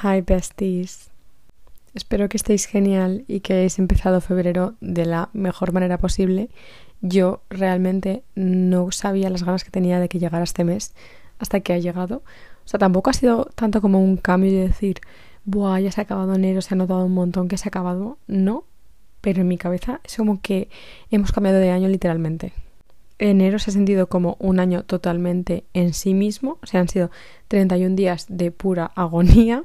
Hi besties. Espero que estéis genial y que hayáis empezado febrero de la mejor manera posible. Yo realmente no sabía las ganas que tenía de que llegara este mes hasta que ha llegado. O sea, tampoco ha sido tanto como un cambio de decir, buah, ya se ha acabado enero, se ha notado un montón que se ha acabado. No, pero en mi cabeza es como que hemos cambiado de año literalmente. Enero se ha sentido como un año totalmente en sí mismo, o sea, han sido 31 días de pura agonía,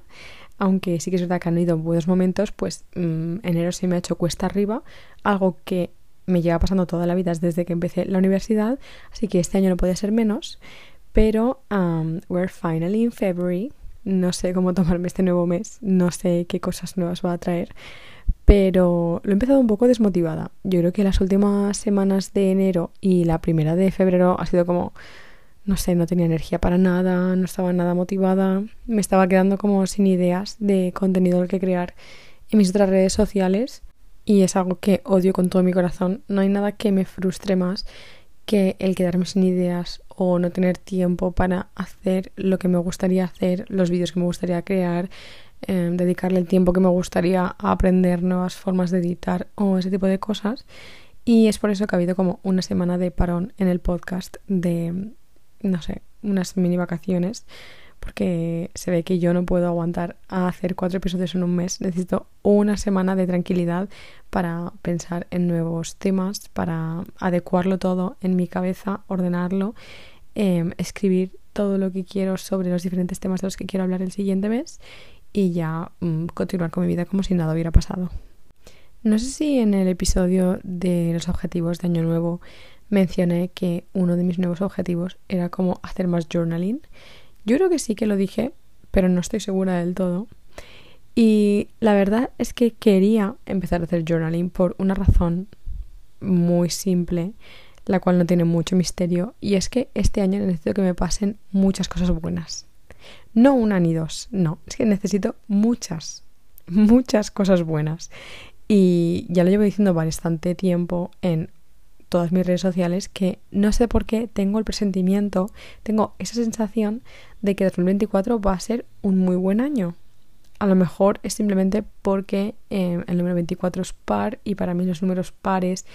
aunque sí que es verdad que han ido buenos momentos, pues mm, enero se me ha hecho cuesta arriba, algo que me lleva pasando toda la vida desde que empecé la universidad, así que este año no puede ser menos, pero um, we're finally in February, no sé cómo tomarme este nuevo mes, no sé qué cosas nuevas va a traer, pero lo he empezado un poco desmotivada. Yo creo que las últimas semanas de enero y la primera de febrero ha sido como, no sé, no tenía energía para nada, no estaba nada motivada, me estaba quedando como sin ideas de contenido que crear en mis otras redes sociales y es algo que odio con todo mi corazón. No hay nada que me frustre más que el quedarme sin ideas o no tener tiempo para hacer lo que me gustaría hacer, los vídeos que me gustaría crear, Em, dedicarle el tiempo que me gustaría a aprender nuevas formas de editar o ese tipo de cosas. Y es por eso que ha habido como una semana de parón en el podcast de, no sé, unas mini vacaciones, porque se ve que yo no puedo aguantar a hacer cuatro episodios en un mes. Necesito una semana de tranquilidad para pensar en nuevos temas, para adecuarlo todo en mi cabeza, ordenarlo, em, escribir todo lo que quiero sobre los diferentes temas de los que quiero hablar el siguiente mes y ya mm, continuar con mi vida como si nada hubiera pasado. No sé si en el episodio de los objetivos de Año Nuevo mencioné que uno de mis nuevos objetivos era como hacer más journaling. Yo creo que sí que lo dije, pero no estoy segura del todo. Y la verdad es que quería empezar a hacer journaling por una razón muy simple, la cual no tiene mucho misterio, y es que este año necesito que me pasen muchas cosas buenas. No una ni dos, no, es que necesito muchas, muchas cosas buenas. Y ya lo llevo diciendo bastante tiempo en todas mis redes sociales que no sé por qué tengo el presentimiento, tengo esa sensación de que 2024 va a ser un muy buen año. A lo mejor es simplemente porque eh, el número 24 es par y para mí los números pares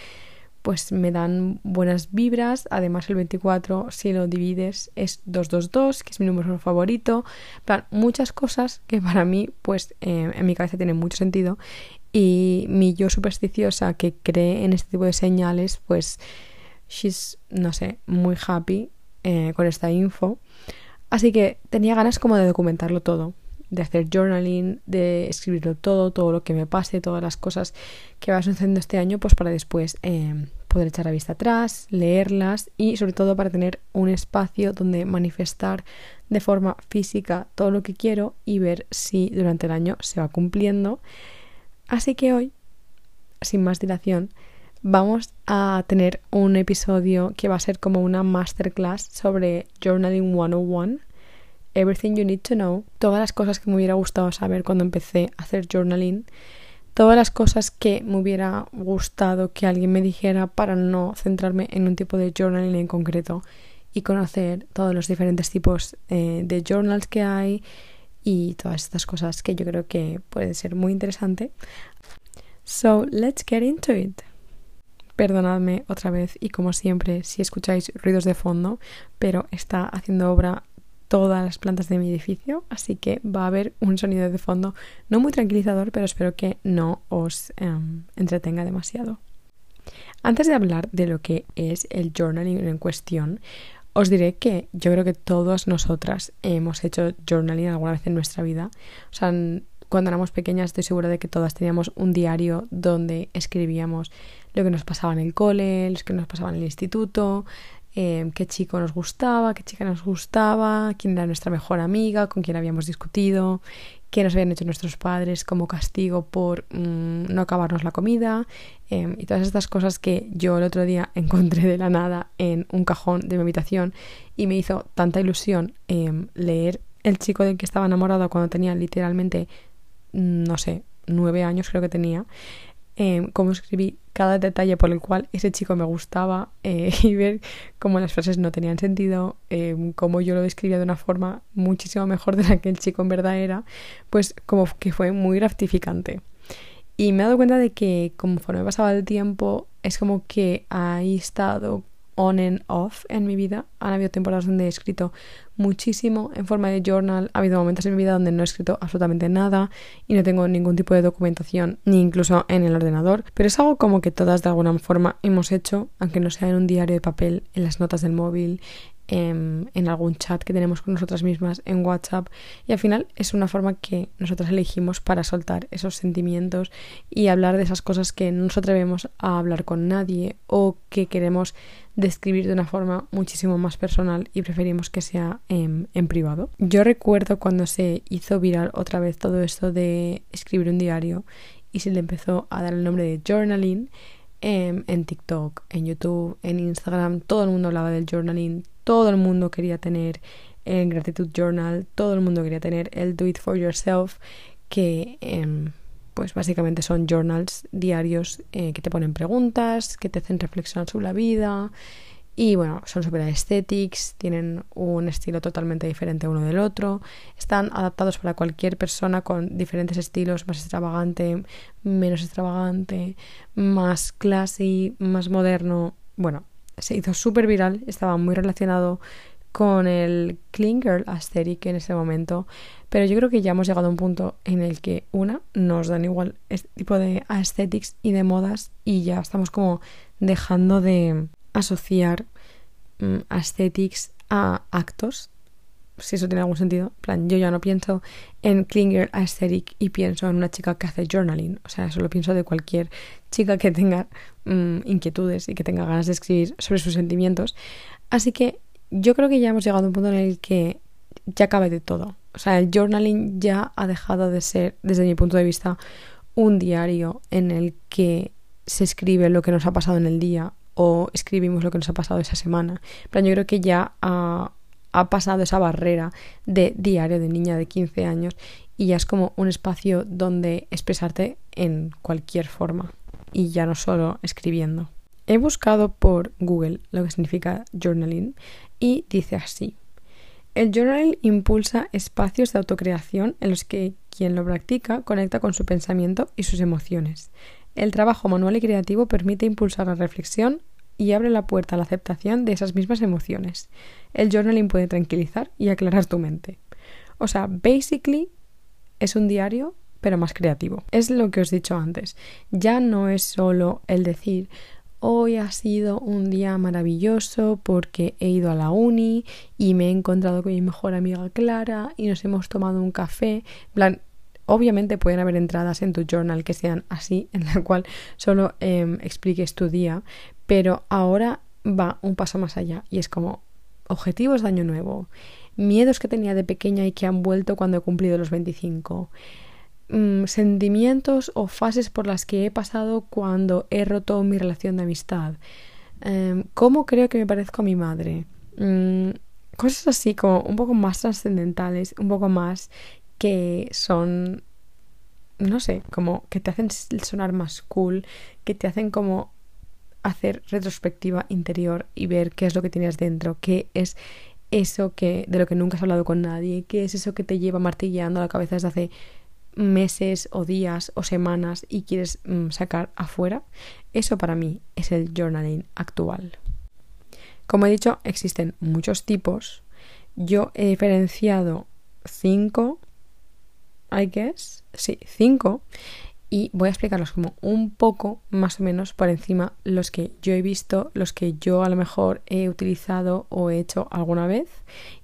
pues me dan buenas vibras. Además, el 24, si lo divides, es 222, que es mi número favorito. Plan, muchas cosas que para mí, pues eh, en mi cabeza tienen mucho sentido. Y mi yo supersticiosa que cree en este tipo de señales, pues she's, no sé, muy happy eh, con esta info. Así que tenía ganas como de documentarlo todo de hacer journaling, de escribirlo todo, todo lo que me pase, todas las cosas que va sucediendo este año, pues para después eh, poder echar la vista atrás, leerlas y sobre todo para tener un espacio donde manifestar de forma física todo lo que quiero y ver si durante el año se va cumpliendo. Así que hoy, sin más dilación, vamos a tener un episodio que va a ser como una masterclass sobre Journaling 101 Everything You Need to Know, todas las cosas que me hubiera gustado saber cuando empecé a hacer journaling, todas las cosas que me hubiera gustado que alguien me dijera para no centrarme en un tipo de journaling en concreto y conocer todos los diferentes tipos eh, de journals que hay y todas estas cosas que yo creo que puede ser muy interesante. So, let's get into it. Perdonadme otra vez y como siempre si escucháis ruidos de fondo, pero está haciendo obra todas las plantas de mi edificio, así que va a haber un sonido de fondo no muy tranquilizador, pero espero que no os em, entretenga demasiado. Antes de hablar de lo que es el journaling en cuestión, os diré que yo creo que todas nosotras hemos hecho journaling alguna vez en nuestra vida. O sea, cuando éramos pequeñas estoy segura de que todas teníamos un diario donde escribíamos lo que nos pasaba en el cole, lo que nos pasaba en el instituto, Em, qué chico nos gustaba, qué chica nos gustaba, quién era nuestra mejor amiga, con quién habíamos discutido, qué nos habían hecho nuestros padres como castigo por mm, no acabarnos la comida em, y todas estas cosas que yo el otro día encontré de la nada en un cajón de mi habitación y me hizo tanta ilusión em, leer el chico del que estaba enamorado cuando tenía literalmente, mm, no sé, nueve años creo que tenía em, cómo escribí cada detalle por el cual ese chico me gustaba eh, y ver cómo las frases no tenían sentido, em, cómo yo lo describía de una forma muchísimo mejor de la que el chico en verdad era, pues como que fue muy gratificante. Y me he dado cuenta de que conforme pasaba el tiempo, es como que ha estado on and off en mi vida. Han habido temporadas donde he escrito muchísimo en forma de journal. Ha habido momentos en mi vida donde no he escrito absolutamente nada y no tengo ningún tipo de documentación, ni incluso en el ordenador. Pero es algo como que todas de alguna forma hemos hecho, aunque no sea en un diario de papel, en las notas del móvil, en, en, algún chat que tenemos con nosotras mismas, en WhatsApp. Y al final es una forma que nosotras elegimos para soltar esos sentimientos y hablar de esas cosas que no nos atrevemos a hablar con nadie o que queremos describir de una forma muchísimo más personal y preferimos que sea en, en privado. Yo recuerdo cuando se hizo viral otra vez todo esto de escribir un diario y se le empezó a dar el nombre de journaling. En, en, TikTok, en YouTube, en Instagram, todo el mundo hablaba del journaling, todo el mundo quería tener el Gratitude Journal, todo el mundo quería tener el Do It For Yourself, que eh, pues básicamente son journals diarios eh, que te ponen preguntas, que te hacen reflexionar sobre la vida y bueno, son super aesthetics, tienen un estilo totalmente diferente uno del otro, están adaptados para cualquier persona con diferentes estilos, más extravagante, menos extravagante, más classy, más moderno. Bueno, se hizo súper viral, estaba muy relacionado con el Clean Girl Aesthetic en ese momento, pero yo creo que ya hemos llegado a un punto en el que, una, nos dan igual este tipo de aesthetics y de modas y ya estamos como dejando de asociar um, aesthetics a actos, si eso tiene algún sentido. En plan, yo ya no pienso en Clean Girl Aesthetic y pienso en una chica que hace journaling. O sea, eso lo pienso de cualquier chica que tenga um, inquietudes y que tenga ganas de escribir sobre sus sentimientos. Así que yo creo que ya hemos llegado a un punto en el que ya cabe de todo. O sea, el journaling ya ha dejado de ser, desde mi punto de vista, un diario en el que se escribe lo que nos ha pasado en el día o escribimos lo que nos ha pasado esa semana. Pero yo creo que ya ha, ha pasado esa barrera de diario de niña de 15 años y ya es como un espacio donde expresarte en cualquier forma y ya no solo escribiendo. He buscado por Google lo que significa journaling y dice así. El journal impulsa espacios de autocreación en los que quien lo practica conecta con su pensamiento y sus emociones. El trabajo manual y creativo permite impulsar la reflexión y abre la puerta a la aceptación de esas mismas emociones. El journaling puede tranquilizar y aclarar tu mente. O sea, basically es un diario pero más creativo. Es lo que os he dicho antes. Ya no es solo el decir, Hoy ha sido un día maravilloso porque he ido a la uni y me he encontrado con mi mejor amiga Clara y nos hemos tomado un café. plan, obviamente pueden haber entradas en tu journal que sean así, en la cual solo em, expliques tu día, pero ahora va un paso más allá y es como objetivos de año nuevo, miedos que tenía de pequeña y que han vuelto cuando he cumplido los 25 Mm, sentimientos o fases por las que he pasado cuando he roto mi relación de amistad. Em, ¿Cómo creo que me parezco a mi madre? Mm, cosas así como un poco más trascendentales, un poco más que son, no sé, como que te hacen sonar más cool, que te hacen como hacer retrospectiva interior y ver qué es lo que tienes dentro, qué es eso que de lo que nunca has hablado con nadie, qué es eso que te lleva martilleando la cabeza desde hace meses o días o semanas y quieres mm, sacar afuera, eso para mí es el journaling actual. Como he dicho, existen muchos tipos. Yo he diferenciado cinco, I guess, sí, cinco, y voy a explicarlos como un poco más o menos por encima los que yo he visto, los que yo a lo mejor he utilizado o he hecho alguna vez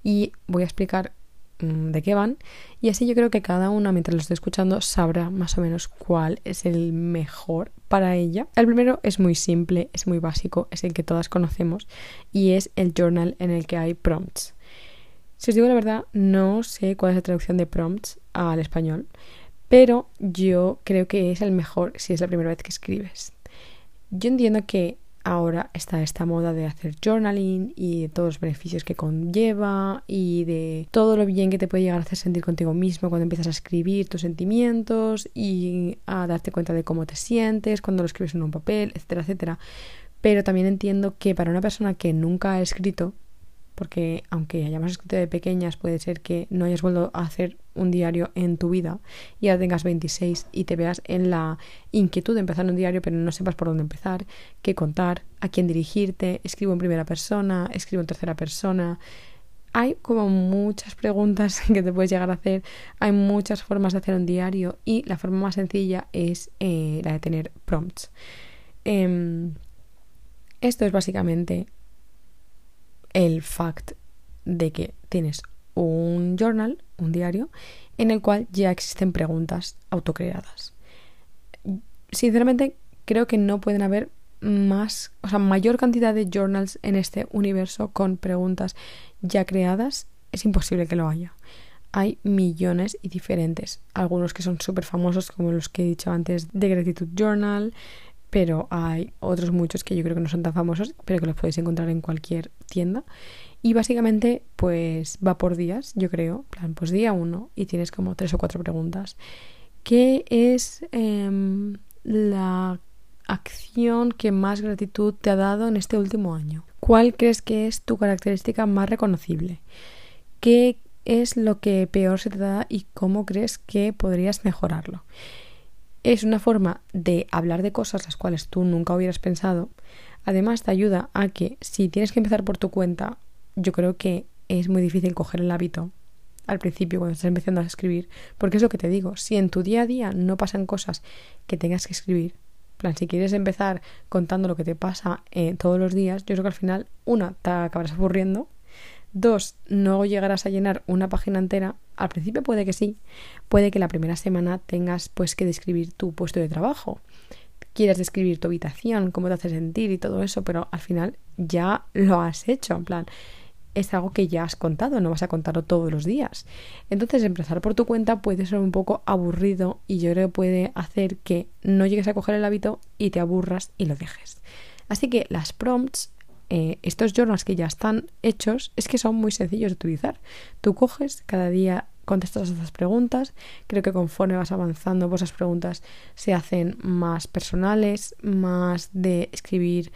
y voy a explicar de qué van y así yo creo que cada una mientras lo esté escuchando sabrá más o menos cuál es el mejor para ella. El primero es muy simple, es muy básico, es el que todas conocemos y es el journal en el que hay prompts. Si os digo la verdad, no sé cuál es la traducción de prompts al español, pero yo creo que es el mejor si es la primera vez que escribes. Yo entiendo que ahora está esta moda de hacer journaling y de todos los beneficios que conlleva y de todo lo bien que te puede llegar a hacer sentir contigo mismo cuando empiezas a escribir tus sentimientos y a darte cuenta de cómo te sientes cuando lo escribes en un papel, etcétera, etcétera. Pero también entiendo que para una persona que nunca ha escrito, porque aunque hayamos escrito de pequeñas, puede ser que no hayas vuelto a hacer un diario en tu vida y ahora tengas 26 y te veas en la inquietud de empezar un diario, pero no sepas por dónde empezar, qué contar, a quién dirigirte, escribo en primera persona, escribo en tercera persona. Hay como muchas preguntas que te puedes llegar a hacer, hay muchas formas de hacer un diario y la forma más sencilla es eh, la de tener prompts. Em, esto es básicamente el fact de que tienes un journal, un diario, en el cual ya existen preguntas autocreadas. Sinceramente, creo que no pueden haber más, o sea, mayor cantidad de journals en este universo con preguntas ya creadas. Es imposible que lo haya. Hay millones y diferentes. Algunos que son súper famosos, como los que he dicho antes de Gratitude Journal, pero hay otros muchos que yo creo que no son tan famosos, pero que los podéis encontrar en cualquier tienda. Y básicamente, pues va por días, yo creo. plan, pues día uno y tienes como tres o cuatro preguntas. ¿Qué es em, la acción que más gratitud te ha dado en este último año? ¿Cuál crees que es tu característica más reconocible? ¿Qué es lo que peor se te da y cómo crees que podrías mejorarlo? Es una forma de hablar de cosas las cuales tú nunca hubieras pensado. Además, te ayuda a que si tienes que empezar por tu cuenta, yo creo que es muy difícil coger el hábito al principio cuando estás empezando a escribir, porque es lo que te digo, si en tu día a día no pasan cosas que tengas que escribir, plan, si quieres empezar contando lo que te pasa eh, todos los días, yo creo que al final, una, te acabarás aburriendo Dos, no llegarás a llenar una página entera. Al principio puede que sí. Puede que la primera semana tengas pues que describir tu puesto de trabajo. Quieras describir tu habitación, cómo te hace sentir y todo eso, pero al final ya lo has hecho. En plan, es algo que ya has contado, no vas a contarlo todos los días. Entonces, empezar por tu cuenta puede ser un poco aburrido y yo creo que puede hacer que no llegues a coger el hábito y te aburras y lo dejes. Así que las prompts eh, estos journals que ya están hechos es que son muy sencillos de utilizar. Tú coges, cada día contestas esas preguntas. Creo que conforme vas avanzando, pues esas preguntas se hacen más personales, más de escribir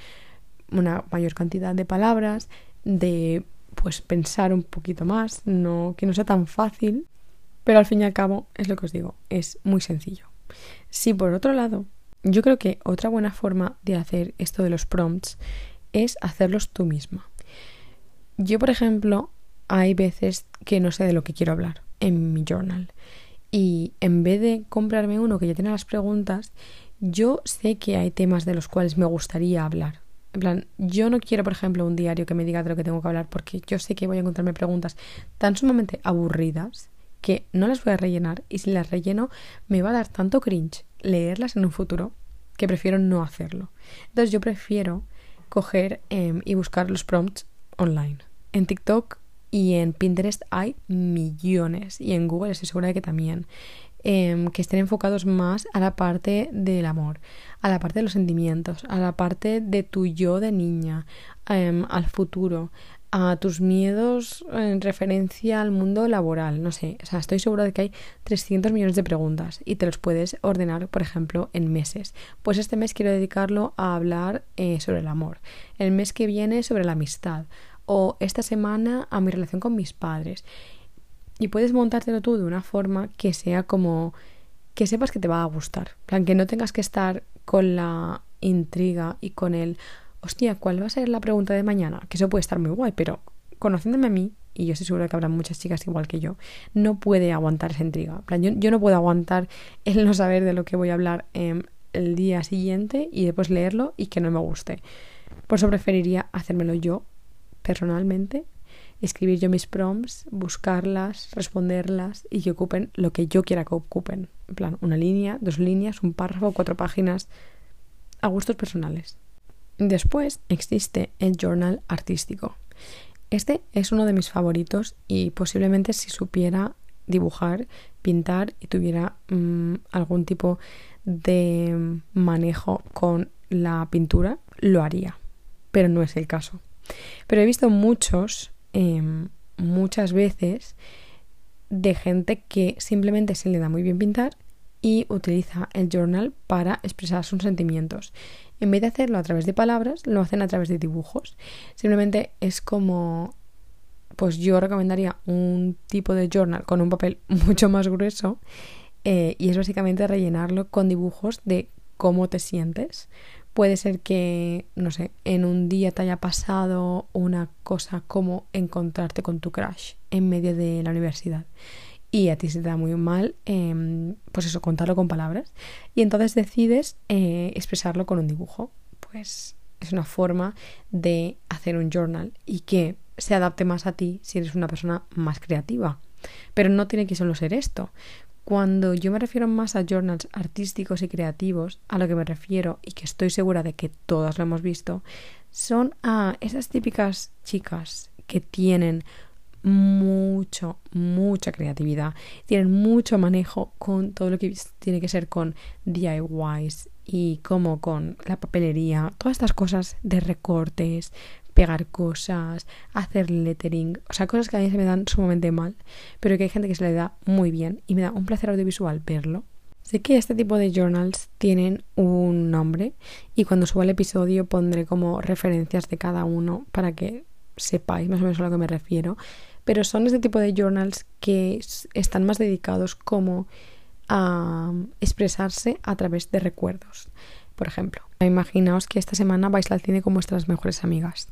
una mayor cantidad de palabras, de pues pensar un poquito más, no que no sea tan fácil, pero al fin y al cabo es lo que os digo, es muy sencillo. Si por otro lado, yo creo que otra buena forma de hacer esto de los prompts es hacerlos tú misma. Yo, por ejemplo, hay veces que no sé de lo que quiero hablar en mi journal. Y en vez de comprarme uno que ya tiene las preguntas, yo sé que hay temas de los cuales me gustaría hablar. En plan, yo no quiero, por ejemplo, un diario que me diga de lo que tengo que hablar porque yo sé que voy a encontrarme preguntas tan sumamente aburridas que no las voy a rellenar y si las relleno me va a dar tanto cringe leerlas en un futuro que prefiero no hacerlo. Entonces yo prefiero coger em, y buscar los prompts online. En TikTok y en Pinterest hay millones y en Google estoy segura de que también. Em, que estén enfocados más a la parte del amor, a la parte de los sentimientos, a la parte de tu yo de niña, em, al futuro, a tus miedos en referencia al mundo laboral, no sé, o sea, estoy segura de que hay 300 millones de preguntas y te los puedes ordenar, por ejemplo, en meses. Pues este mes quiero dedicarlo a hablar eh, sobre el amor, el mes que viene sobre la amistad o esta semana a mi relación con mis padres. Y puedes montártelo tú de una forma que sea como que sepas que te va a gustar, plan que no tengas que estar con la intriga y con el hostia, ¿cuál va a ser la pregunta de mañana? Que eso puede estar muy guay, pero conociéndome a mí, y yo estoy segura que habrá muchas chicas igual que yo, no puede aguantar esa intriga. yo, no puedo aguantar el no saber de lo que voy a hablar el día siguiente y después leerlo y que no me guste. Por eso preferiría hacérmelo yo personalmente, escribir yo mis prompts, buscarlas, responderlas y que ocupen lo que yo quiera que ocupen. En plan, una línea, dos líneas, un párrafo, cuatro páginas, a gustos personales. Después existe el journal artístico. Este es uno de mis favoritos y posiblemente si supiera dibujar, pintar y tuviera mm, algún tipo de manejo con la pintura, lo haría. pero no es el caso. Pero he visto muchos, em, muchas veces, de gente que simplemente se le da muy bien pintar y utiliza el journal para expresar sus sentimientos. En vez de hacerlo a través de palabras, lo hacen a través de dibujos. Simplemente es como, pues yo recomendaría un tipo de journal con un papel mucho más grueso eh, y es básicamente rellenarlo con dibujos de cómo te sientes. Puede ser que, no sé, en un día te haya pasado una cosa como encontrarte con tu crush en medio de la universidad y a ti se te da muy mal, em, pues eso, contarlo con palabras. Y entonces decides eh, expresarlo con un dibujo. Pues es una forma de hacer un journal y que se adapte más a ti si eres una persona más creativa. Pero no tiene que solo ser esto. Cuando yo me refiero más a journals artísticos y creativos, a lo que me refiero y que estoy segura de que todas lo hemos visto, son a esas típicas chicas que tienen mucho, mucha creatividad. Tienen mucho manejo con todo lo que tiene que ser con DIYs y como con la papelería, todas estas cosas de recortes, pegar cosas, hacer lettering, o sea, cosas que a mí se me dan sumamente mal, pero que hay gente que se le da muy bien y me da un placer audiovisual verlo. Sé que este tipo de journals tienen un nombre y cuando suba el episodio pondré como referencias de cada uno para que sepáis más o menos a lo que me refiero pero son este tipo de journals que están más dedicados como a expresarse a través de recuerdos. Por ejemplo, imaginaos que esta semana vais al cine con vuestras mejores amigas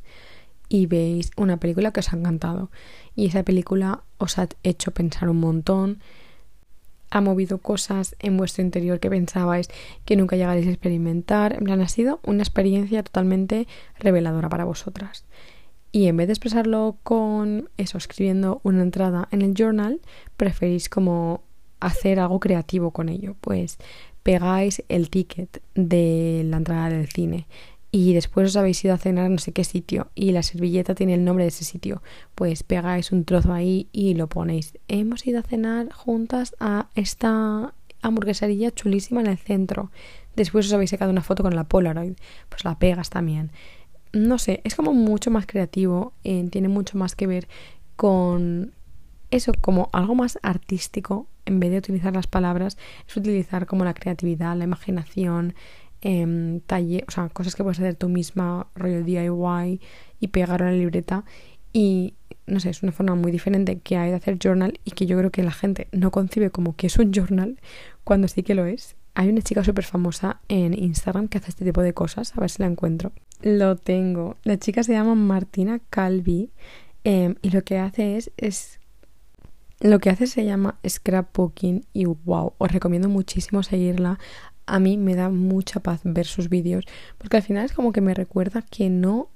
y veis una película que os ha encantado y esa película os ha hecho pensar un montón, ha movido cosas en vuestro interior que pensabais que nunca llegaréis a experimentar, en plan ha sido una experiencia totalmente reveladora para vosotras. Y en vez de expresarlo con eso, escribiendo una entrada en el journal, preferís como hacer algo creativo con ello. Pues pegáis el ticket de la entrada del cine y después os habéis ido a cenar a no sé qué sitio y la servilleta tiene el nombre de ese sitio, pues pegáis un trozo ahí y lo ponéis. Hemos ido a cenar juntas a esta hamburguesería chulísima en el centro. Después os habéis sacado una foto con la Polaroid, pues la pegas también no sé, es como mucho más creativo, eh, tiene mucho más que ver con eso, como algo más artístico, en vez de utilizar las palabras, es utilizar como la creatividad, la imaginación, eh, talle, o sea, cosas que puedes hacer tú misma, rollo DIY y pegar en la libreta. Y no sé, es una forma muy diferente que hay de hacer journal y que yo creo que la gente no concibe como que es un journal cuando sí que lo es. Hay una chica súper famosa en Instagram que hace este tipo de cosas, a ver si la encuentro. Lo tengo. La chica se llama Martina Calvi em, y lo que hace es, es lo que hace se llama scrapbooking y wow, os recomiendo muchísimo seguirla. A mí me da mucha paz ver sus vídeos porque al final es como que me recuerda que no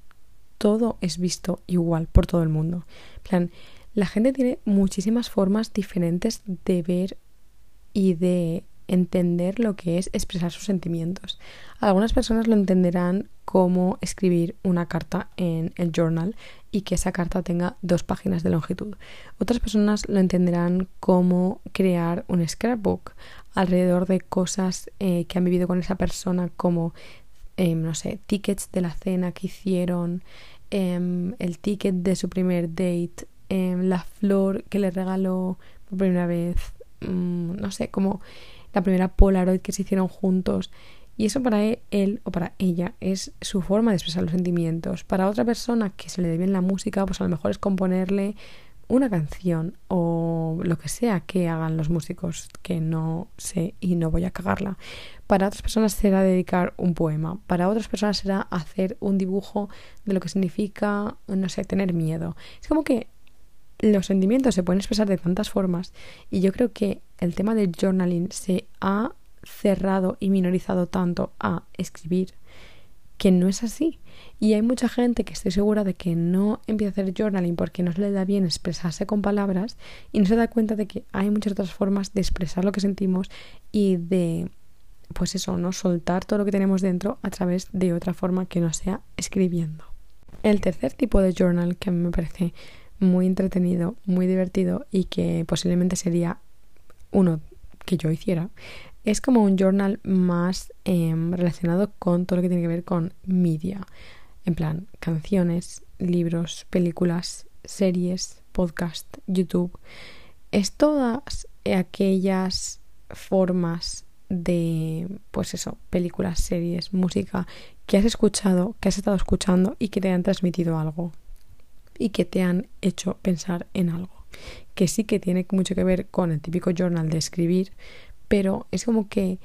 todo es visto igual por todo el mundo. Plan, la gente tiene muchísimas formas diferentes de ver y de entender lo que es expresar sus sentimientos. Algunas personas lo entenderán como escribir una carta en el journal y que esa carta tenga dos páginas de longitud. Otras personas lo entenderán como crear un scrapbook alrededor de cosas eh, que han vivido con esa persona como, em, no sé, tickets de la cena que hicieron, em, el ticket de su primer date, em, la flor que le regaló por primera vez, mm, no sé, como la primera Polaroid que se hicieron juntos. Y eso para él o para ella es su forma de expresar los sentimientos. Para otra persona que se le dé bien la música, pues a lo mejor es componerle una canción o lo que sea que hagan los músicos que no sé y no voy a cagarla. Para otras personas será dedicar un poema. Para otras personas será hacer un dibujo de lo que significa, no sé, tener miedo. Es como que los sentimientos se pueden expresar de tantas formas y yo creo que el tema del journaling se ha cerrado y minorizado tanto a escribir que no es así. Y hay mucha gente que estoy segura de que no empieza a hacer journaling porque no se le da bien expresarse con palabras y no se da cuenta de que hay muchas otras formas de expresar lo que sentimos y de, pues eso, ¿no? Soltar todo lo que tenemos dentro a través de otra forma que no sea escribiendo. El tercer tipo de journal que me parece muy entretenido, muy divertido y que posiblemente sería uno que yo hiciera, es como un journal más em, relacionado con todo lo que tiene que ver con media. En plan, canciones, libros, películas, series, podcast, YouTube. Es todas aquellas formas de, pues eso, películas, series, música que has escuchado, que has estado escuchando y que te han transmitido algo y que te han hecho pensar en algo. Que sí que tiene mucho que ver con el típico journal de escribir, pero es como que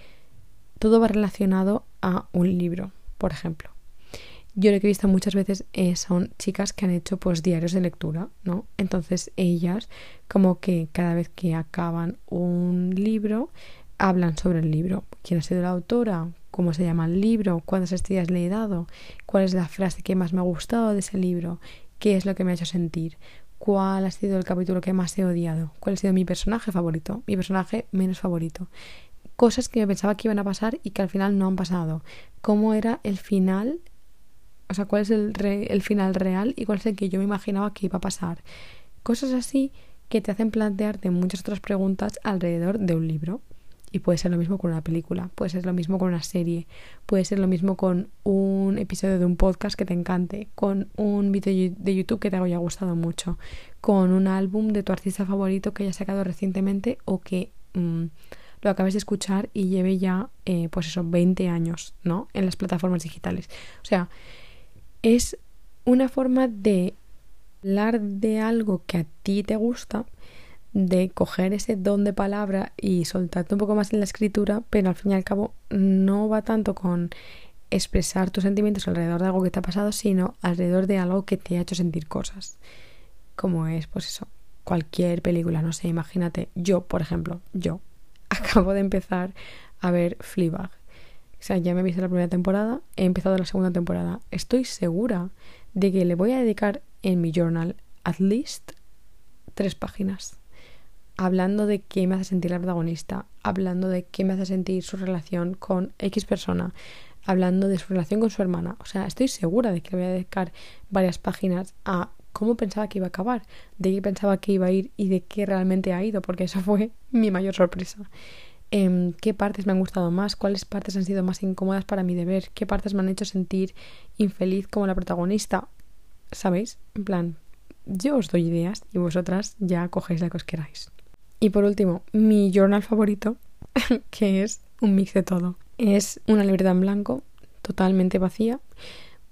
todo va relacionado a un libro, por ejemplo. Yo lo que he visto muchas veces eh, son chicas que han hecho pues diarios de lectura, ¿no? Entonces ellas como que cada vez que acaban un libro hablan sobre el libro. ¿Quién ha sido la autora? ¿Cómo se llama el libro? ¿Cuántas estrellas le he dado? ¿Cuál es la frase que más me ha gustado de ese libro? ¿Qué es lo que me ha hecho sentir? ¿Cuál ha sido el capítulo que más he odiado? ¿Cuál ha sido mi personaje favorito? Mi personaje menos favorito. Cosas que me pensaba que iban a pasar y que al final no han pasado. ¿Cómo era el final? O sea, ¿cuál es el, el final real y cuál es el que yo me imaginaba que iba a pasar? Cosas así que te hacen plantearte muchas otras preguntas alrededor de un libro. Y puede ser lo mismo con una película, puede ser lo mismo con una serie, puede ser lo mismo con un episodio de un podcast que te encante, con un vídeo de YouTube que te haya gustado mucho, con un álbum de tu artista favorito que haya sacado recientemente o que mm, lo acabes de escuchar y lleve ya, eh, pues eso, 20 años, ¿no? En las plataformas digitales. O sea, es una forma de hablar de algo que a ti te gusta de coger ese don de palabra y soltarte un poco más en la escritura, pero al fin y al cabo no va tanto con expresar tus sentimientos alrededor de algo que te ha pasado, sino alrededor de algo que te ha hecho sentir cosas. Como es, pues eso, cualquier película, no sé, imagínate, yo, por ejemplo, yo acabo de empezar a ver Fleabag. O sea, ya me he visto la primera temporada, he empezado la segunda temporada. Estoy segura de que le voy a dedicar en mi journal at least tres páginas hablando de qué me hace sentir la protagonista, hablando de qué me hace sentir su relación con X persona, hablando de su relación con su hermana. O sea, estoy segura de que le voy a dedicar varias páginas a cómo pensaba que iba a acabar, de qué pensaba que iba a ir y de qué realmente ha ido, porque eso fue mi mayor sorpresa. Em, qué partes me han gustado más, cuáles partes han sido más incómodas para mi deber, qué partes me han hecho sentir infeliz como la protagonista. ¿Sabéis? En plan, yo os doy ideas y vosotras ya cogéis la que os queráis. Y por último, mi journal favorito, que es un mix de todo. Es una libreta en blanco, totalmente vacía,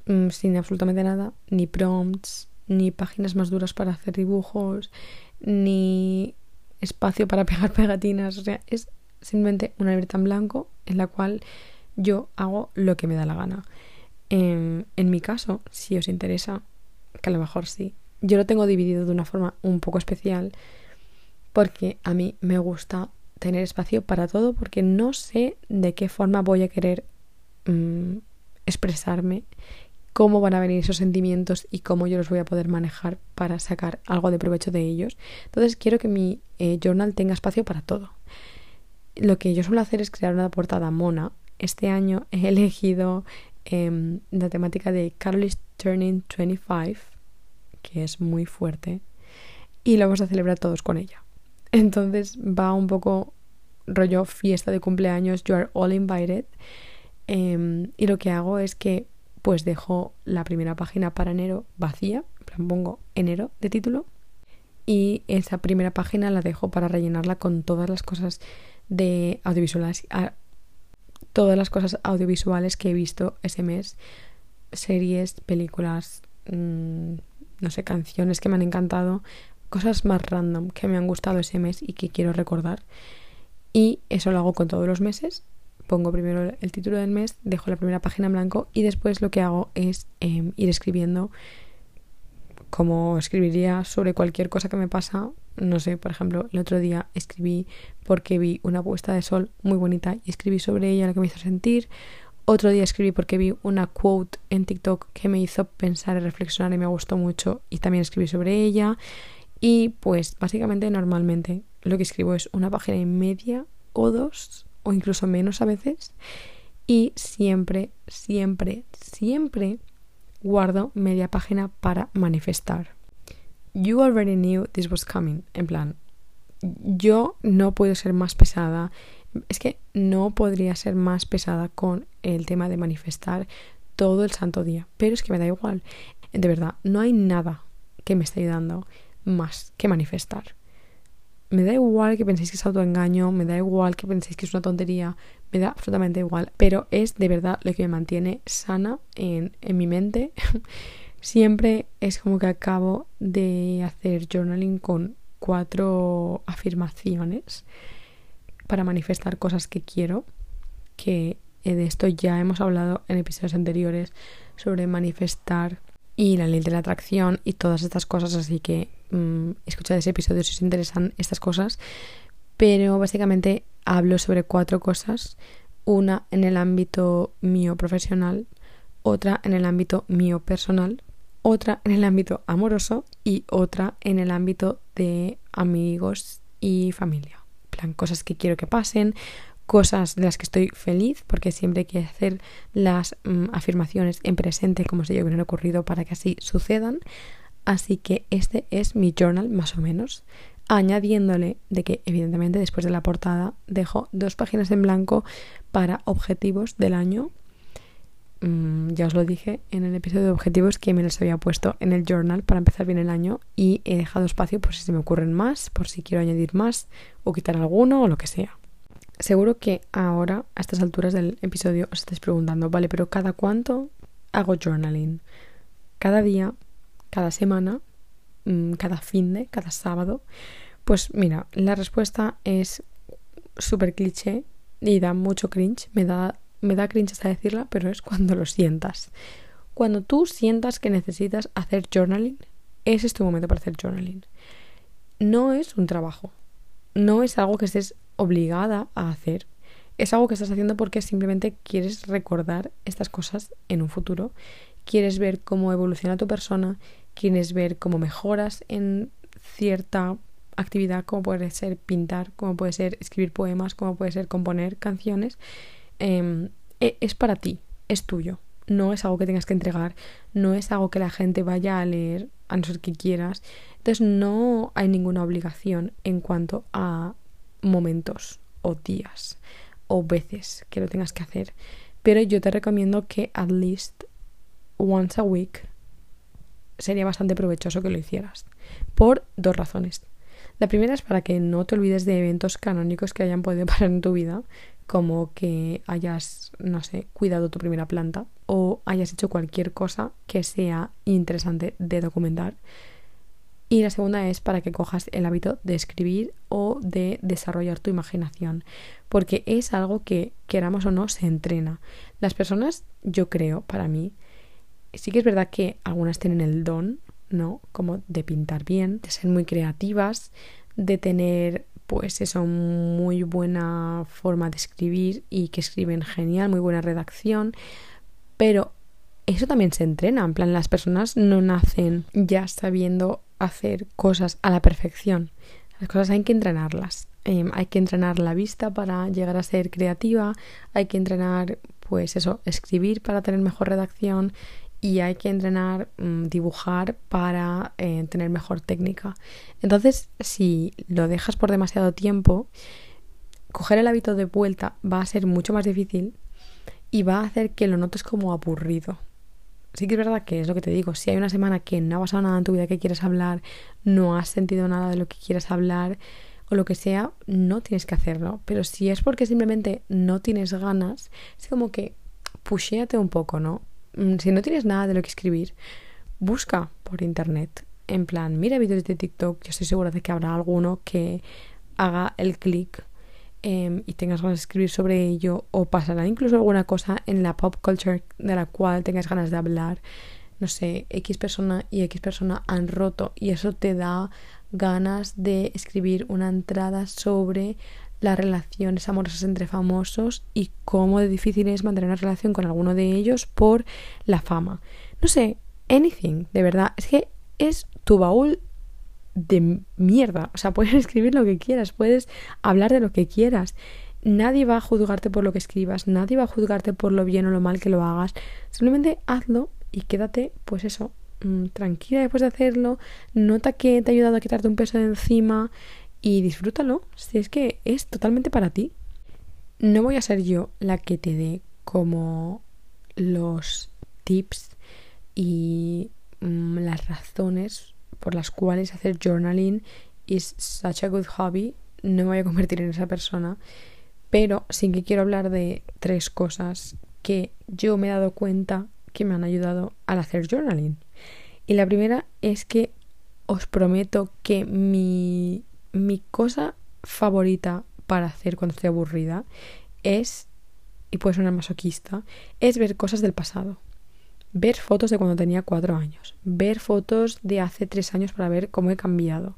mm, sin absolutamente nada, ni prompts, ni páginas más duras para hacer dibujos, ni espacio para pegar pegatinas. O sea, es simplemente una libreta en blanco en la cual yo hago lo que me da la gana. En, en mi caso, si os interesa, que a lo mejor sí, yo lo tengo dividido de una forma un poco especial porque a mí me gusta tener espacio para todo porque no sé de qué forma voy a querer mm, expresarme, cómo van a venir esos sentimientos y cómo yo los voy a poder manejar para sacar algo de provecho de ellos. Entonces quiero que mi eh, journal tenga espacio para todo. Lo que yo suelo hacer es crear una portada mona. Este año he elegido em, la temática de Carly's Turning 25, que es muy fuerte, y lo vamos a celebrar todos con ella. Entonces va un poco rollo fiesta de cumpleaños, you are all invited. Em, y lo que hago es que pues dejo la primera página para enero vacía, plan pongo enero de título y esa primera página la dejo para rellenarla con todas las cosas de audiovisuales, todas las cosas audiovisuales que he visto ese mes, series, películas, mm, no sé, canciones que me han encantado, cosas más random que me han gustado ese mes y que quiero recordar. Y eso lo hago con todos los meses. Pongo primero el título del mes, dejo la primera página en blanco y después lo que hago es em, ir escribiendo como escribiría sobre cualquier cosa que me pasa. No sé, por ejemplo, el otro día escribí porque vi una puesta de sol muy bonita y escribí sobre ella lo que me hizo sentir. Otro día escribí porque vi una quote en TikTok que me hizo pensar y reflexionar y me gustó mucho y también escribí sobre ella. Y pues básicamente normalmente lo que escribo es una página y media o dos o incluso menos a veces y siempre, siempre, siempre guardo media página para manifestar. You already knew this was coming. En plan, yo no puedo ser más pesada. Es que no podría ser más pesada con el tema de manifestar todo el santo día. Pero es que me da igual. De verdad, no hay nada que me esté ayudando más que manifestar. Me da igual que penséis que es autoengaño, me da igual que penséis que es una tontería, me da absolutamente igual. Pero es de verdad lo que me mantiene sana en, en mi mente. Siempre es como que acabo de hacer journaling con cuatro afirmaciones para manifestar cosas que quiero, que de esto ya hemos hablado en episodios anteriores sobre manifestar y la ley de la atracción y todas estas cosas, así que mmm, escuchad ese episodio si os interesan estas cosas. Pero básicamente hablo sobre cuatro cosas, una en el ámbito mío profesional, otra en el ámbito mío personal, otra en el ámbito amoroso y otra en el ámbito de amigos y familia. plan, cosas que quiero que pasen, cosas de las que estoy feliz, porque siempre hay que hacer las mm, afirmaciones en presente como si ya hubieran ocurrido para que así sucedan. Así que este es mi journal, más o menos, añadiéndole de que evidentemente después de la portada dejo dos páginas en blanco para objetivos del año. Mm, ya os lo dije en el episodio de objetivos que me los había puesto en el journal para empezar bien el año y he dejado espacio por si se me ocurren más, por si quiero añadir más o quitar alguno o lo que sea. Seguro que ahora, a estas alturas del episodio, os estáis preguntando, vale, pero ¿cada cuánto hago journaling? ¿Cada día? ¿Cada semana? Mm, ¿Cada fin de? ¿Cada sábado? Pues mira, la respuesta es súper cliché y da mucho cringe. Me da, me da cringe hasta decirla, pero es cuando lo sientas. Cuando tú sientas que necesitas hacer journaling, ese es tu momento para hacer journaling. No es un trabajo. No es algo que estés obligada a hacer. Es algo que estás haciendo porque simplemente quieres recordar estas cosas en un futuro. Quieres ver cómo evoluciona tu persona, quieres ver cómo mejoras en cierta actividad, como puede ser pintar, como puede ser escribir poemas, como puede ser componer canciones. Em, e, es para ti, es tuyo. No es algo que tengas que entregar, no es algo que la gente vaya a leer, a no ser que quieras. Entonces no hay ninguna obligación en cuanto a momentos o días o veces que lo tengas que hacer. Pero yo te recomiendo que at least once a week sería bastante provechoso que lo hicieras. Por dos razones. La primera es para que no te olvides de eventos canónicos que hayan podido pasar en tu vida, como que hayas, no sé, cuidado tu primera planta o hayas hecho cualquier cosa que sea interesante de documentar. Y la segunda es para que cojas el hábito de escribir o de desarrollar tu imaginación, porque es algo que, queramos o no, se entrena. Las personas, yo creo, para mí, sí que es verdad que algunas tienen el don, ¿no? Como de pintar bien, de ser muy creativas, de tener, pues eso, muy buena forma de escribir y que escriben genial, muy buena redacción, pero eso también se entrena, en plan, las personas no nacen ya sabiendo hacer cosas a la perfección. Las cosas hay que entrenarlas. Em, hay que entrenar la vista para llegar a ser creativa, hay que entrenar, pues eso, escribir para tener mejor redacción y hay que entrenar mm, dibujar para eh, tener mejor técnica. Entonces, si lo dejas por demasiado tiempo, coger el hábito de vuelta va a ser mucho más difícil y va a hacer que lo notes como aburrido sí que es verdad que es lo que te digo, si hay una semana que no ha pasado nada en tu vida que quieres hablar, no has sentido nada de lo que quieres hablar o lo que sea, no tienes que hacerlo. Pero si es porque simplemente no tienes ganas, es como que pushéate un poco, ¿no? Mm, si no tienes nada de lo que escribir, busca por internet. En plan, mira vídeos de TikTok, yo estoy segura de que habrá alguno que haga el clic Em, y tengas ganas de escribir sobre ello o pasará incluso alguna cosa en la pop culture de la cual tengas ganas de hablar. No sé, X persona y X persona han roto y eso te da ganas de escribir una entrada sobre las relaciones amorosas entre famosos y cómo de difícil es mantener una relación con alguno de ellos por la fama. No sé, anything, de verdad. Es que es tu baúl de mierda. O sea, puedes escribir lo que quieras, puedes hablar de lo que quieras. Nadie va a juzgarte por lo que escribas, nadie va a juzgarte por lo bien o lo mal que lo hagas. Simplemente hazlo y quédate, pues eso, mm, tranquila después de hacerlo. Nota que te ha ayudado a quitarte un peso de encima y disfrútalo. Si es que es totalmente para ti. No voy a ser yo la que te dé como los tips y mm, las razones por las cuales hacer journaling is such a good hobby. No me voy a convertir en esa persona, pero sí que quiero hablar de tres cosas que yo me he dado cuenta que me han ayudado al hacer journaling. Y la primera es que os prometo que mi, mi cosa favorita para hacer cuando estoy aburrida es, y puede sonar masoquista, es ver cosas del pasado. Ver fotos de cuando tenía cuatro años. Ver fotos de hace tres años para ver cómo he cambiado.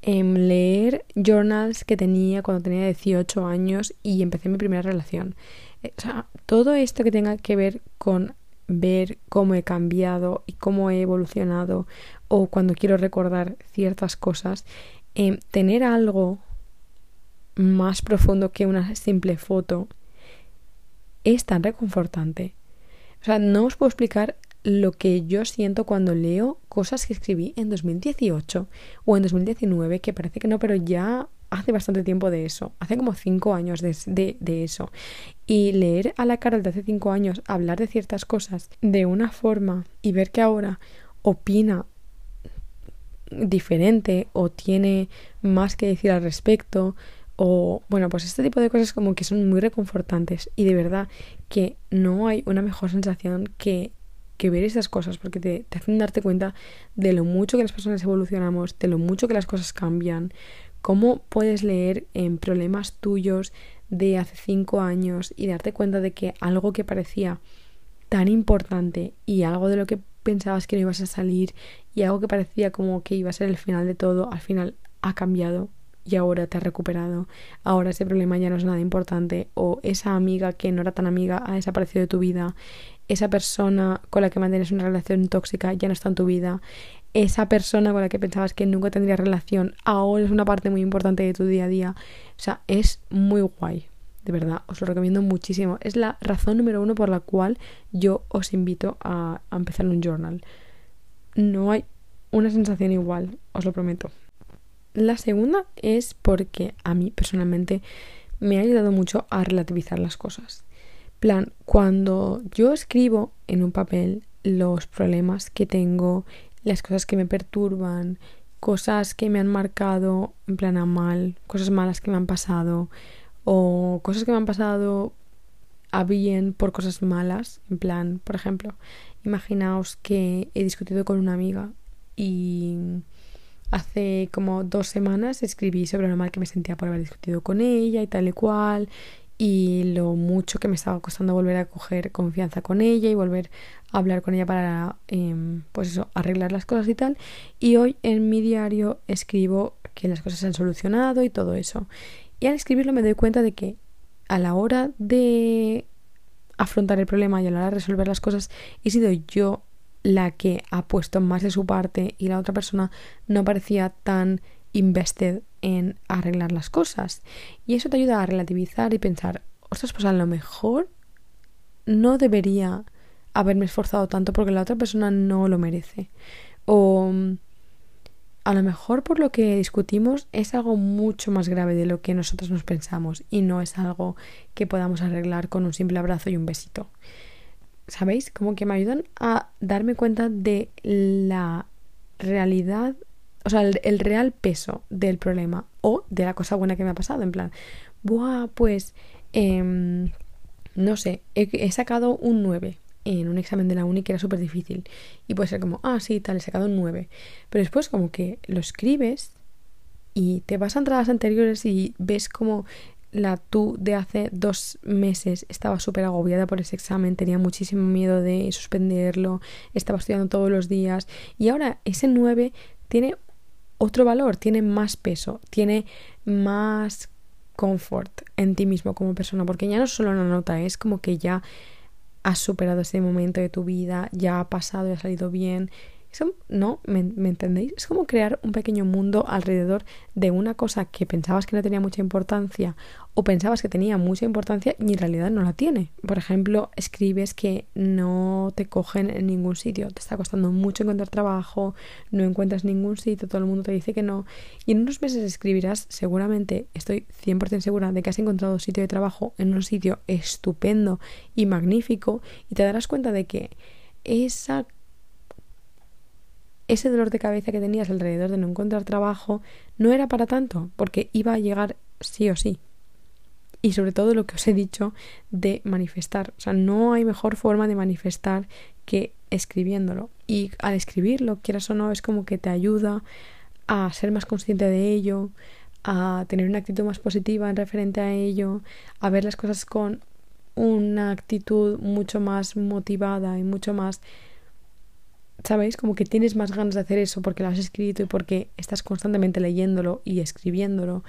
Em, leer journals que tenía cuando tenía 18 años y empecé mi primera relación. Eh, o sea, todo esto que tenga que ver con ver cómo he cambiado y cómo he evolucionado o cuando quiero recordar ciertas cosas, em, tener algo más profundo que una simple foto es tan reconfortante. O sea, no os puedo explicar lo que yo siento cuando leo cosas que escribí en 2018 o en 2019, que parece que no, pero ya hace bastante tiempo de eso, hace como cinco años de, de, eso. Y leer a la cara de hace cinco años hablar de ciertas cosas de una forma y ver que ahora opina diferente o tiene más que decir al respecto o bueno, pues este tipo de cosas como que son muy reconfortantes y de verdad que no hay una mejor sensación que que ver esas cosas porque te, te, hacen darte cuenta de lo mucho que las personas evolucionamos, de lo mucho que las cosas cambian, cómo puedes leer en problemas tuyos de hace cinco años y darte cuenta de que algo que parecía tan importante y algo de lo que pensabas que no ibas a salir y algo que parecía como que iba a ser el final de todo, al final ha cambiado y ahora te ha recuperado, ahora ese problema ya no es nada importante o esa amiga que no era tan amiga ha desaparecido de tu vida, esa persona con la que mantienes una relación tóxica ya no está en tu vida, esa persona con la que pensabas que nunca tendrías relación ahora es una parte muy importante de tu día a día. O sea, es muy guay. De verdad, os lo recomiendo muchísimo. Es la razón número uno por la cual yo os invito a, a empezar un journal. No hay una sensación igual, os lo prometo. La segunda es porque a mí personalmente me ha ayudado mucho a relativizar las cosas. Plan, cuando yo escribo en un papel los problemas que tengo, las cosas que me perturban, cosas que me han marcado en plan a mal, cosas malas que me han pasado o cosas que me han pasado a bien por cosas malas, en plan, por ejemplo, imaginaos que he discutido con una amiga y hace como dos semanas escribí sobre lo mal que me sentía por haber discutido con ella y tal y cual y lo mucho que me estaba costando volver a coger confianza con ella y volver a hablar con ella para em, pues eso arreglar las cosas y tal. Y hoy en mi diario escribo que las cosas se han solucionado y todo eso. Y al escribirlo me doy cuenta de que a la hora de afrontar el problema y a la hora de resolver las cosas he sido yo la que ha puesto más de su parte y la otra persona no parecía tan invested en arreglar las cosas. Y eso te ayuda a relativizar y pensar, ostras, pues a lo mejor no debería haberme esforzado tanto porque la otra persona no lo merece. O a lo mejor por lo que discutimos es algo mucho más grave de lo que nosotros nos pensamos y no es algo que podamos arreglar con un simple abrazo y un besito. ¿Sabéis? Como que me ayudan a darme cuenta de la realidad o sea, el, real peso del problema o de la cosa buena que me ha pasado. En plan, buah, pues, em, no sé, he, sacado un 9 en un examen de la uni que era súper difícil. Y puede ser como, ah, sí, tal, he sacado un 9. Pero después como que lo escribes y te vas a entradas anteriores y ves como la tú de hace dos meses. Estaba súper agobiada por ese examen, tenía muchísimo miedo de suspenderlo, estaba estudiando todos los días. Y ahora ese 9 tiene otro valor, tiene más peso, tiene más confort en ti mismo como persona, porque ya no es solo una nota, es como que ya has superado ese momento de tu vida, ya ha pasado y ha salido bien eso, ¿no? ¿Me, entendéis? Es como crear un pequeño mundo alrededor de una cosa que pensabas que no tenía mucha importancia o pensabas que tenía mucha importancia y en realidad no la tiene. Por ejemplo, escribes que no te cogen en ningún sitio, te está costando mucho encontrar trabajo, no encuentras ningún sitio, todo el mundo te dice que no. Y en unos meses escribirás, seguramente, estoy 100% segura de que has encontrado sitio de trabajo en un sitio estupendo y magnífico y te darás cuenta de que esa ese dolor de cabeza que tenías alrededor de no encontrar trabajo no era para tanto, porque iba a llegar sí o sí. Y sobre todo lo que os he dicho de manifestar. O sea, no hay mejor forma de manifestar que escribiéndolo. Y al escribirlo, quieras o no, es como que te ayuda a ser más consciente de ello, a tener una actitud más positiva en referente a ello, a ver las cosas con una actitud mucho más motivada y mucho más ¿sabéis? Como que tienes más ganas de hacer eso porque lo has escrito y porque estás constantemente leyéndolo y escribiéndolo.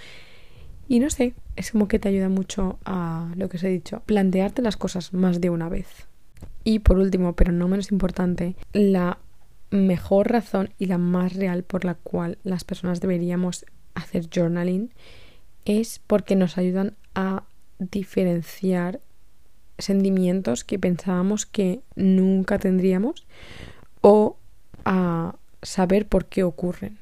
Y no sé, es como que te ayuda mucho a lo que os he dicho, plantearte las cosas más de una vez. Y por último, pero no menos importante, la mejor razón y la más real por la cual las personas deberíamos hacer journaling es porque nos ayudan a diferenciar sentimientos que pensábamos que nunca tendríamos o a saber por qué ocurren.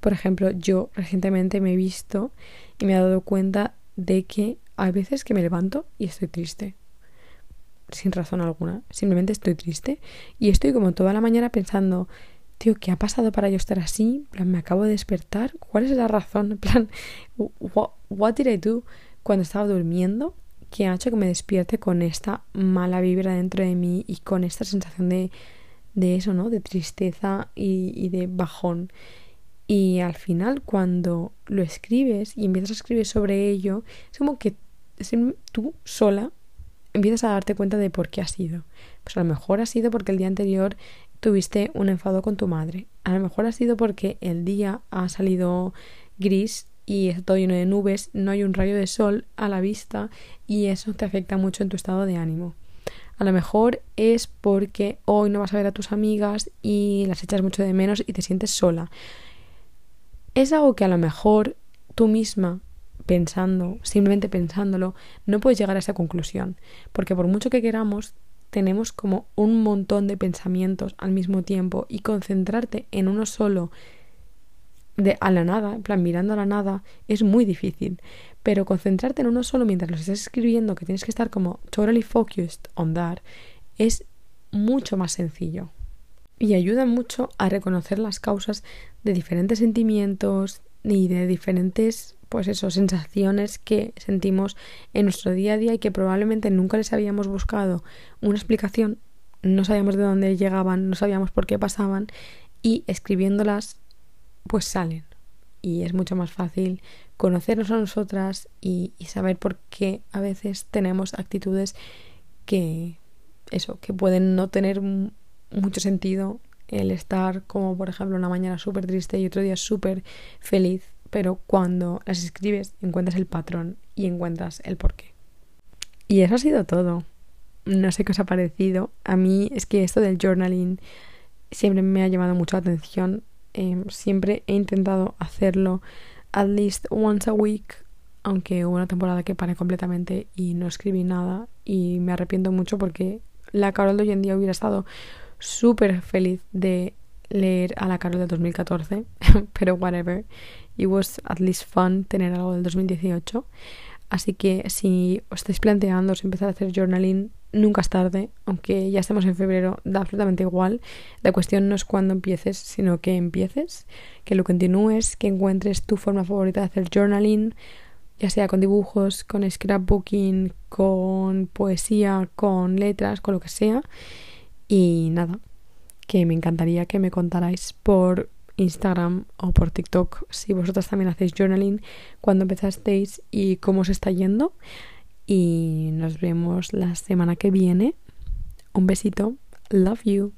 Por ejemplo, yo recientemente me he visto y me he dado cuenta de que hay veces que me levanto y estoy triste. Sin razón alguna. Simplemente estoy triste. Y estoy como toda la mañana pensando, tío, ¿qué ha pasado para yo estar así? plan, me acabo de despertar. ¿Cuál es la razón? Plan, what, what did I do cuando estaba durmiendo? que ha hecho que me despierte con esta mala vibra dentro de mí y con esta sensación de de eso, ¿no? De tristeza y, de bajón. Y al final, cuando lo escribes y empiezas a escribir sobre ello, es como que tú sola empiezas a darte cuenta de por qué ha sido. Pues a lo mejor ha sido porque el día anterior tuviste un enfado con tu madre. A lo mejor ha sido porque el día ha salido gris y está todo lleno de nubes, no hay un rayo de sol a la vista y eso te afecta mucho en tu estado de ánimo. A lo mejor es porque hoy no vas a ver a tus amigas y las echas mucho de menos y te sientes sola. Es algo que a lo mejor tú misma pensando, simplemente pensándolo, no puedes llegar a esa conclusión, porque por mucho que queramos, tenemos como un montón de pensamientos al mismo tiempo y concentrarte en uno solo de a la nada, en plan mirando a la nada, es muy difícil. Pero concentrarte en uno solo mientras lo estás escribiendo, que tienes que estar como totally focused on that, es mucho más sencillo. Y ayuda mucho a reconocer las causas de diferentes sentimientos y de diferentes, pues eso, sensaciones que sentimos en nuestro día a día y que probablemente nunca les habíamos buscado una explicación, no sabíamos de dónde llegaban, no sabíamos por qué pasaban y escribiéndolas pues salen. Y es mucho más fácil conocernos a nosotras y, saber por qué a veces tenemos actitudes que eso, que pueden no tener mucho sentido el estar como por ejemplo una mañana súper triste y otro día súper feliz, pero cuando las escribes encuentras el patrón y encuentras el porqué. Y eso ha sido todo. No sé qué os ha parecido. A mí es que esto del journaling siempre me ha llamado mucho la atención. Em, siempre he intentado hacerlo at least once a week, aunque hubo una temporada que paré completamente y no escribí nada y me arrepiento mucho porque la Carol de hoy en día hubiera estado súper feliz de leer a la Carol del 2014, pero whatever. It was at least fun tener algo del 2018. Así que si os estáis planteando empezar a hacer journaling, nunca es tarde, aunque ya estemos en febrero, da absolutamente igual. La cuestión no es cuándo empieces, sino que empieces, que lo continúes, que encuentres tu forma favorita de hacer journaling, ya sea con dibujos, con scrapbooking, con poesía, con letras, con lo que sea. Y nada, que me encantaría que me contarais por Instagram o por TikTok si vosotras también hacéis journaling, cuando empezasteis y cómo os está yendo. Y nos vemos la semana que viene. Un besito. Love you.